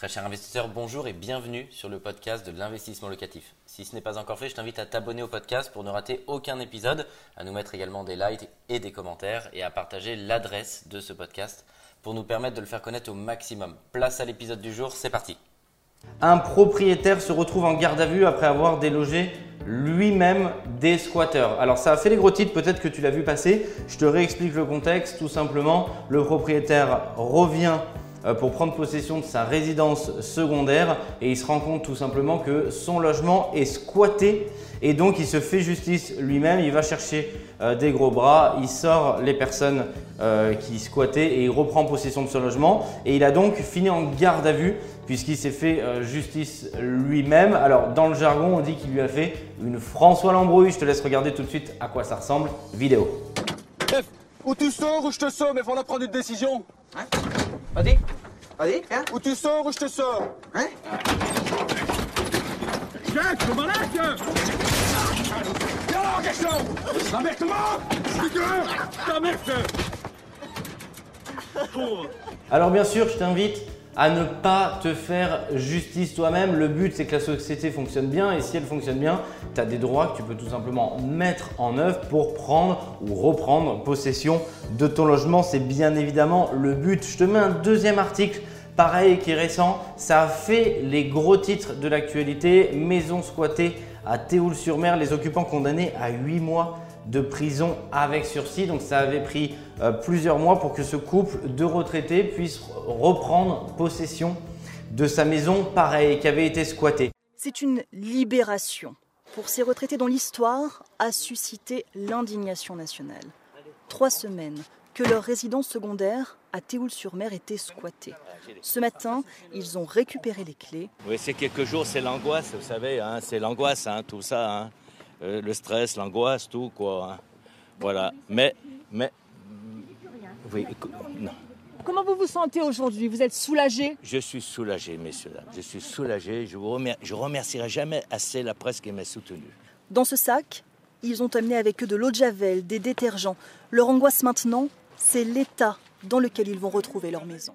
Très cher investisseur, bonjour et bienvenue sur le podcast de l'investissement locatif. Si ce n'est pas encore fait, je t'invite à t'abonner au podcast pour ne rater aucun épisode, à nous mettre également des likes et des commentaires et à partager l'adresse de ce podcast pour nous permettre de le faire connaître au maximum. Place à l'épisode du jour, c'est parti. Un propriétaire se retrouve en garde à vue après avoir délogé lui-même des squatteurs. Alors ça a fait les gros titres, peut-être que tu l'as vu passer. Je te réexplique le contexte. Tout simplement, le propriétaire revient pour prendre possession de sa résidence secondaire. Et il se rend compte tout simplement que son logement est squatté. Et donc il se fait justice lui-même, il va chercher euh, des gros bras, il sort les personnes euh, qui squattaient et il reprend possession de son logement. Et il a donc fini en garde à vue puisqu'il s'est fait justice lui-même. Alors dans le jargon on dit qu'il lui a fait une François l'embrouille, je te laisse regarder tout de suite à quoi ça ressemble, vidéo. Chef, ou tu sors ou je te sors mais faut prendre une décision. Hein? Vas-y. Vas-y, viens. Ou tu sors ou je te sors. Hein Jacques, le malade Viens question La merde te La merde. Alors bien sûr, je t'invite à ne pas te faire justice toi-même. Le but, c'est que la société fonctionne bien et si elle fonctionne bien, tu as des droits que tu peux tout simplement mettre en œuvre pour prendre ou reprendre possession de ton logement. C'est bien évidemment le but. Je te mets un deuxième article pareil qui est récent. Ça fait les gros titres de l'actualité. Maison squattée à Théoul-sur-Mer, les occupants condamnés à 8 mois de prison avec sursis. Donc ça avait pris euh, plusieurs mois pour que ce couple de retraités puisse reprendre possession de sa maison, pareil, qui avait été squattée. C'est une libération pour ces retraités dont l'histoire a suscité l'indignation nationale. Trois semaines que leur résidence secondaire à Théoul-sur-Mer était squattée. Ce matin, ils ont récupéré les clés. Oui, c'est quelques jours, c'est l'angoisse, vous savez, hein, c'est l'angoisse, hein, tout ça. Hein. Euh, le stress, l'angoisse, tout, quoi. Hein. Voilà. Mais, mais. Oui, non. Comment vous vous sentez aujourd'hui? Vous êtes soulagé? Je suis soulagé, messieurs, dames. Je suis soulagé. Je ne je remercierai jamais assez la presse qui m'a soutenu. Dans ce sac, ils ont amené avec eux de l'eau de javel, des détergents. Leur angoisse maintenant, c'est l'état dans lequel ils vont retrouver leur maison.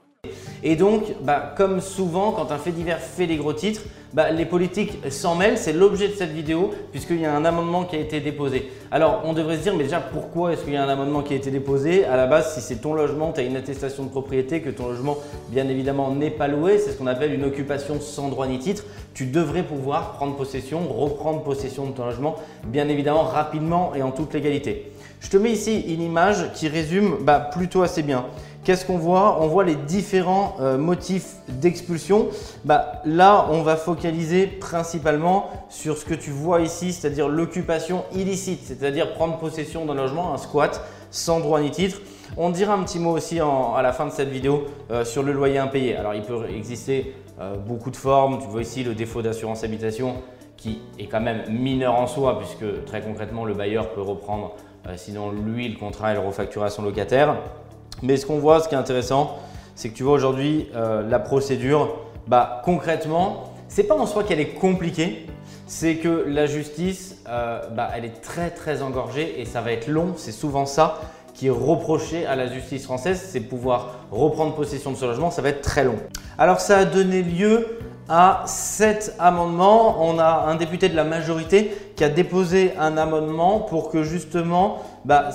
Et donc, bah, comme souvent, quand un fait divers fait des gros titres, bah, les politiques s'en mêlent. C'est l'objet de cette vidéo, puisqu'il y a un amendement qui a été déposé. Alors, on devrait se dire, mais déjà, pourquoi est-ce qu'il y a un amendement qui a été déposé? À la base, si c'est ton logement, tu as une attestation de propriété, que ton logement, bien évidemment, n'est pas loué, c'est ce qu'on appelle une occupation sans droit ni titre, tu devrais pouvoir prendre possession, reprendre possession de ton logement, bien évidemment, rapidement et en toute légalité. Je te mets ici une image qui résume bah, plutôt assez bien. Qu'est-ce qu'on voit? On voit les différents euh, motifs d'expulsion. Bah, là, on va focaliser principalement sur ce que tu vois ici, c'est-à-dire l'occupation illicite, c'est-à-dire prendre possession d'un logement, un squat, sans droit ni titre. On dira un petit mot aussi à la fin de cette vidéo euh, sur le loyer impayé. Alors, il peut exister euh, beaucoup de formes. Tu vois ici le défaut d'assurance habitation qui est quand même mineur en soi, puisque très concrètement, le bailleur peut reprendre, sinon lui, le contrat et le refacturer à son locataire. Mais ce qu'on voit, ce qui est intéressant, c'est que tu vois aujourd'hui euh, la procédure, bah, concrètement, c'est pas en soi qu'elle est compliquée, c'est que la justice, euh, bah, elle est très très engorgée et ça va être long. C'est souvent ça qui est reproché à la justice française, c'est pouvoir reprendre possession de ce logement, ça va être très long. Alors ça a donné lieu à sept amendements. On a un député de la majorité qui a déposé un amendement pour que justement, bah,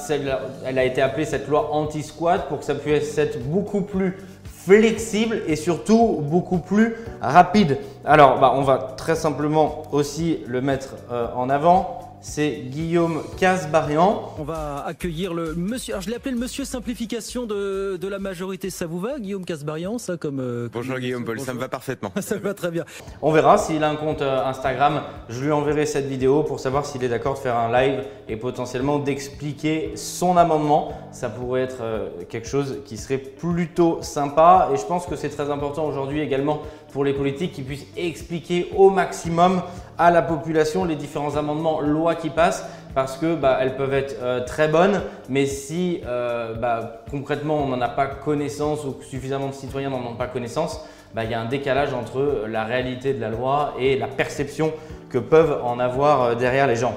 elle a été appelée cette loi anti-squat pour que ça puisse être beaucoup plus flexible et surtout beaucoup plus rapide. Alors, bah, on va très simplement aussi le mettre euh, en avant c'est Guillaume Casbarian. On va accueillir le monsieur. Alors je l'ai appelé le monsieur simplification de, la majorité. Ça vous va, Guillaume Casbarian Ça comme. Euh, Bonjour Guillaume Paul, ça me va parfaitement. ça me va très bien. On verra s'il a un compte euh, Instagram. Je lui enverrai cette vidéo pour savoir s'il est d'accord de faire un live et potentiellement d'expliquer son amendement. Ça pourrait être euh, quelque chose qui serait plutôt sympa et je pense que c'est très important aujourd'hui également pour les politiques qui puissent expliquer au maximum à la population les différents amendements, lois qui passent parce que bah, elles peuvent être euh, très bonnes, mais si euh, bah, concrètement on n'en a pas connaissance ou suffisamment de citoyens n'en ont pas connaissance, bah, il y a un décalage entre la réalité de la loi et la perception que peuvent en avoir euh, derrière les gens.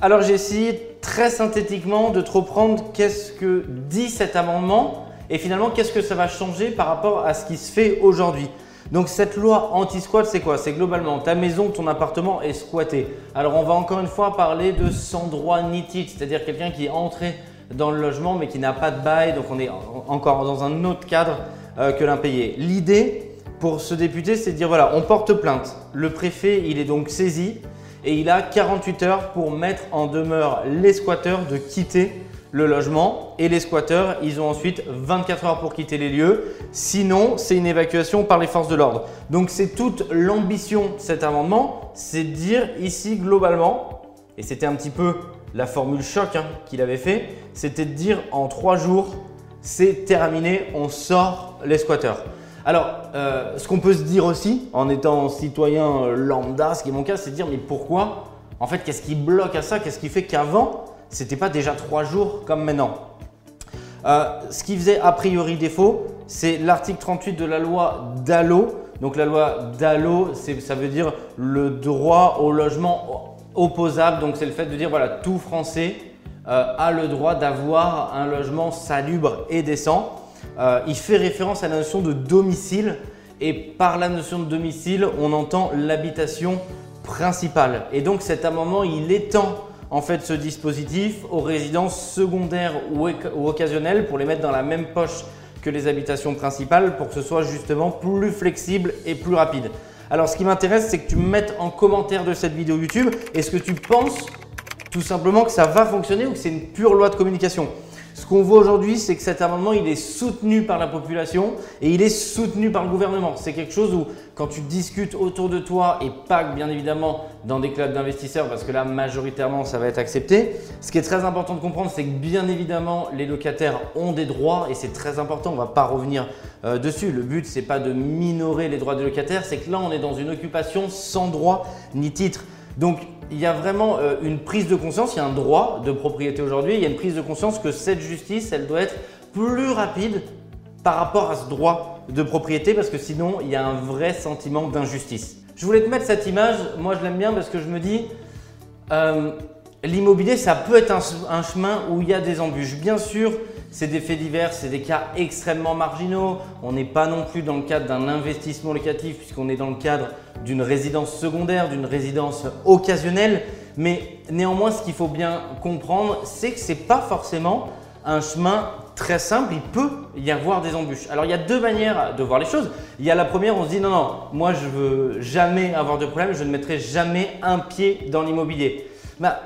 Alors j'ai essayé très synthétiquement de te reprendre qu'est-ce que dit cet amendement et finalement qu'est-ce que ça va changer par rapport à ce qui se fait aujourd'hui. Donc cette loi anti-squat, c'est quoi? C'est globalement ta maison, ton appartement est squatté. Alors on va encore une fois parler de sans droit ni c'est-à-dire quelqu'un qui est entré dans le logement mais qui n'a pas de bail, donc on est encore dans un autre cadre euh, que l'impayé. L'idée pour ce député, c'est de dire voilà, on porte plainte. Le préfet, il est donc saisi et il a 48 heures pour mettre en demeure les squatteurs de quitter le logement et les squatteurs, ils ont ensuite 24 heures pour quitter les lieux. Sinon, c'est une évacuation par les forces de l'ordre. Donc c'est toute l'ambition de cet amendement, c'est de dire ici globalement, et c'était un petit peu la formule choc hein, qu'il avait fait, c'était de dire en trois jours, c'est terminé, on sort les squatteurs. Alors, euh, ce qu'on peut se dire aussi, en étant citoyen lambda, ce qui est mon cas, c'est de dire mais pourquoi? En fait, qu'est-ce qui bloque à ça? Qu'est-ce qui fait qu'avant, c'était pas déjà trois jours comme maintenant euh, Ce qui faisait a priori défaut, c'est l'article 38 de la loi Dallot. Donc la loi Dallot, ça veut dire le droit au logement opposable. Donc c'est le fait de dire voilà, tout Français euh, a le droit d'avoir un logement salubre et décent. Euh, il fait référence à la notion de domicile et par la notion de domicile, on entend l'habitation principale. Et donc cet amendement, il étend en fait ce dispositif aux résidences secondaires ou, occasionnelles pour les mettre dans la même poche que les habitations principales pour que ce soit justement plus flexible et plus rapide. Alors ce qui m'intéresse, c'est que tu me mettes en commentaire de cette vidéo YouTube, est-ce que tu penses tout simplement que ça va fonctionner ou que c'est une pure loi de communication? Ce qu'on voit aujourd'hui, c'est que cet amendement, il est soutenu par la population et il est soutenu par le gouvernement. C'est quelque chose où, quand tu discutes autour de toi et pas bien évidemment dans des clubs d'investisseurs, parce que là, majoritairement, ça va être accepté. Ce qui est très important de comprendre, c'est que bien évidemment, les locataires ont des droits et c'est très important. On ne va pas revenir euh, dessus. Le but, c'est pas de minorer les droits des locataires, c'est que là, on est dans une occupation sans droit ni titre. Donc, il y a vraiment euh, une prise de conscience, il y a un droit de propriété aujourd'hui, il y a une prise de conscience que cette justice, elle doit être plus rapide par rapport à ce droit de propriété parce que sinon, il y a un vrai sentiment d'injustice. Je voulais te mettre cette image, moi je l'aime bien parce que je me dis, euh, l'immobilier, ça peut être un, chemin où il y a des embûches. Bien sûr, c'est des faits divers, c'est des cas extrêmement marginaux. On n'est pas non plus dans le cadre d'un investissement locatif puisqu'on est dans le cadre d'une résidence secondaire, d'une résidence occasionnelle. Mais néanmoins, ce qu'il faut bien comprendre, c'est que ce n'est pas forcément un chemin très simple, il peut y avoir des embûches. Alors il y a deux manières de voir les choses. Il y a la première, on se dit non, non, moi je veux jamais avoir de problème, je ne mettrai jamais un pied dans l'immobilier. Bah,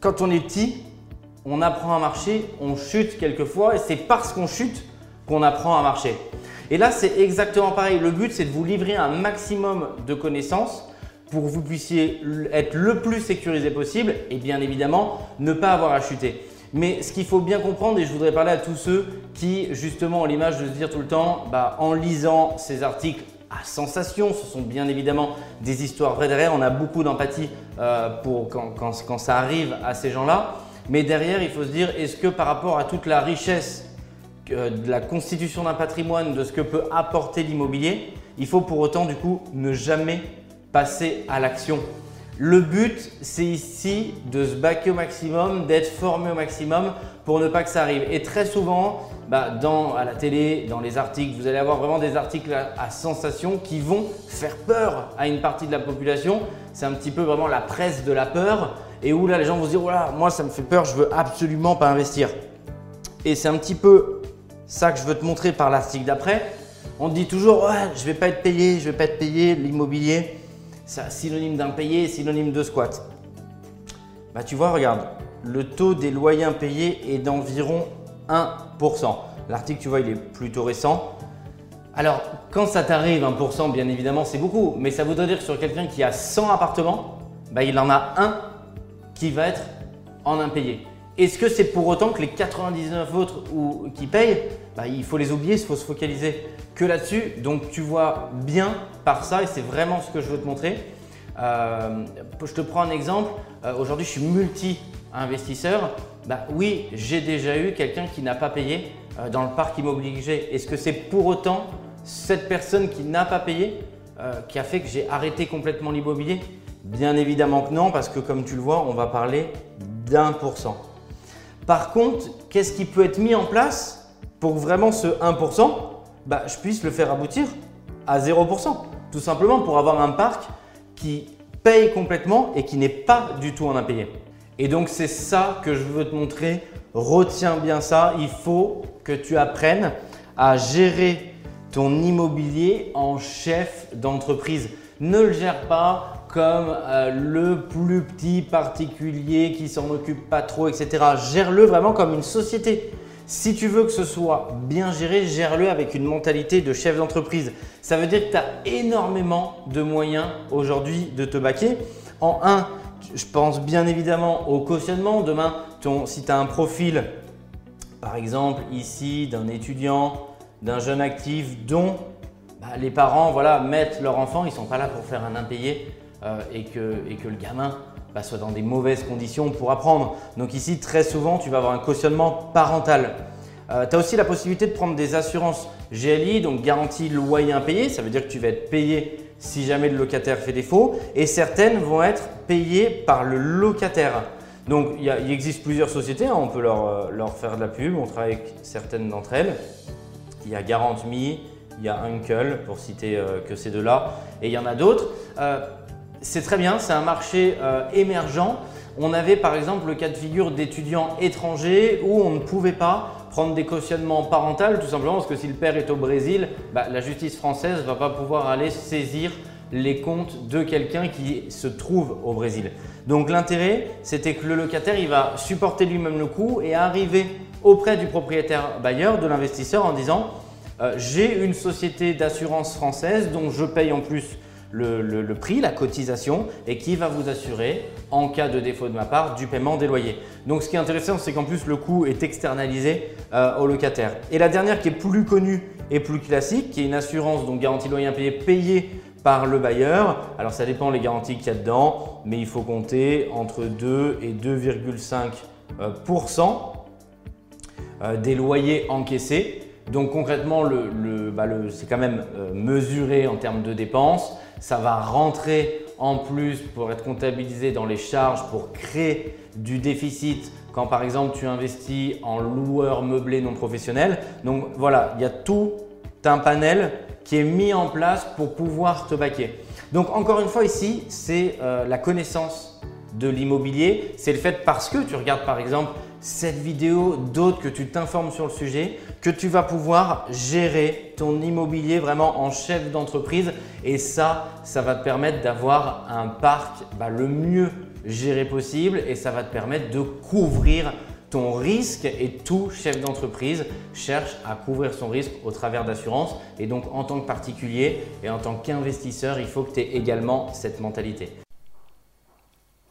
quand on est petit, on apprend à marcher, on chute quelquefois et c'est parce qu'on chute qu'on apprend à marcher. Et là, c'est exactement pareil. Le but, c'est de vous livrer un maximum de connaissances pour que vous puissiez être le plus sécurisé possible et bien évidemment ne pas avoir à chuter. Mais ce qu'il faut bien comprendre, et je voudrais parler à tous ceux qui justement ont l'image de se dire tout le temps, bah, en lisant ces articles à sensation, ce sont bien évidemment des histoires vraies derrière, on a beaucoup d'empathie euh, pour quand, quand ça arrive à ces gens-là. Mais derrière, il faut se dire, est-ce que par rapport à toute la richesse de la constitution d'un patrimoine, de ce que peut apporter l'immobilier, il faut pour autant du coup ne jamais passer à l'action. Le but, c'est ici de se baquer au maximum, d'être formé au maximum pour ne pas que ça arrive. Et très souvent, bah, dans, à la télé, dans les articles, vous allez avoir vraiment des articles à, sensation qui vont faire peur à une partie de la population. C'est un petit peu vraiment la presse de la peur et où là les gens vont se dire voilà, moi ça me fait peur, je veux absolument pas investir. Et c'est un petit peu ça que je veux te montrer par l'article d'après. On te dit toujours, ouais, je vais pas être payé, je vais pas être payé, l'immobilier, c'est synonyme d'impayé, synonyme de squat. Bah tu vois, regarde, le taux des loyers impayés est d'environ 1%. L'article, tu vois, il est plutôt récent. Alors, quand ça t'arrive 1%, bien évidemment, c'est beaucoup, mais ça voudrait dire que sur quelqu'un qui a 100 appartements, bah, il en a un qui va être en impayé. Est-ce que c'est pour autant que les 99 autres ou, qui payent, bah, il faut les oublier, il faut se focaliser que là-dessus. Donc tu vois bien par ça, et c'est vraiment ce que je veux te montrer. Euh, je te prends un exemple. Euh, aujourd'hui, je suis multi-investisseur. Bah, oui, j'ai déjà eu quelqu'un qui n'a pas payé euh, dans le parc immobilier. Est-ce que c'est pour autant cette personne qui n'a pas payé qui a fait que j'ai arrêté complètement l'immobilier? Bien évidemment que non, parce que comme tu le vois, on va parler d'un pour cent. Par contre, qu'est-ce qui peut être mis en place pour vraiment ce 1% bah, je puisse le faire aboutir à 0%. Tout simplement pour avoir un parc qui paye complètement et qui n'est pas du tout en impayé. Et donc c'est ça que je veux te montrer. Retiens bien ça. Il faut que tu apprennes à gérer ton immobilier en chef d'entreprise. Ne le gère pas comme euh, le plus petit particulier qui s'en occupe pas trop, etc. Gère-le vraiment comme une société. Si tu veux que ce soit bien géré, gère-le avec une mentalité de chef d'entreprise. Ça veut dire que tu as énormément de moyens aujourd'hui de te baquer. En un, je pense bien évidemment au cautionnement. Demain, si tu as un profil, par exemple ici, d'un étudiant, d'un jeune actif dont bah, les parents voilà, mettent leur enfant, ils ne sont pas là pour faire un impayé euh, et, que, et, que, le gamin bah, soit dans des mauvaises conditions pour apprendre. Donc ici, très souvent, tu vas avoir un cautionnement parental. Euh, tu as aussi la possibilité de prendre des assurances GLI, donc garantie loyer impayé. Ça veut dire que tu vas être payé si jamais le locataire fait défaut. Et certaines vont être payées par le locataire. Donc il, existe plusieurs sociétés, hein. on peut leur, euh, leur, faire de la pub, on travaille avec certaines d'entre elles. Il y a GarantMe, il y a Uncle, pour citer que ces deux-là, et il y en a d'autres c'est très bien, c'est un marché euh, émergent. On avait par exemple le cas de figure d'étudiants étrangers où on ne pouvait pas prendre des cautionnements parentaux tout simplement parce que si le père est au Brésil, bah, la justice française ne va pas pouvoir aller saisir les comptes de quelqu'un qui se trouve au Brésil. Donc l'intérêt, c'était que le locataire, il va supporter lui-même le coût et arriver auprès du propriétaire bailleur, de l'investisseur en disant euh, j'ai une société d'assurance française dont je paye en plus le, prix, la cotisation, et qui va vous assurer, en cas de défaut de ma part, du paiement des loyers. Donc ce qui est intéressant, c'est qu'en plus le coût est externalisé euh, au locataire. Et la dernière qui est plus connue et plus classique, qui est une assurance, donc garantie loyer impayé, payée par le bailleur. Alors ça dépend les garanties qu'il y a dedans, mais il faut compter entre 2 et 2,5% euh, des loyers encaissés. Donc concrètement, bah, c'est quand même euh, mesuré en termes de dépenses ça va rentrer en plus pour être comptabilisé dans les charges pour créer du déficit quand par exemple tu investis en loueur meublé non professionnel. Donc voilà, il y a tout un panel qui est mis en place pour pouvoir te baquer. Donc encore une fois ici, c'est euh, la connaissance de l'immobilier. C'est le fait parce que tu regardes par exemple cette vidéo, d'autres que tu t'informes sur le sujet, que tu vas pouvoir gérer ton immobilier vraiment en chef d'entreprise. Et ça, ça va te permettre d'avoir un parc bah, le mieux géré possible et ça va te permettre de couvrir ton risque et tout chef d'entreprise cherche à couvrir son risque au travers d'assurance. Et donc en tant que particulier et en tant qu'investisseur, il faut que tu aies également cette mentalité.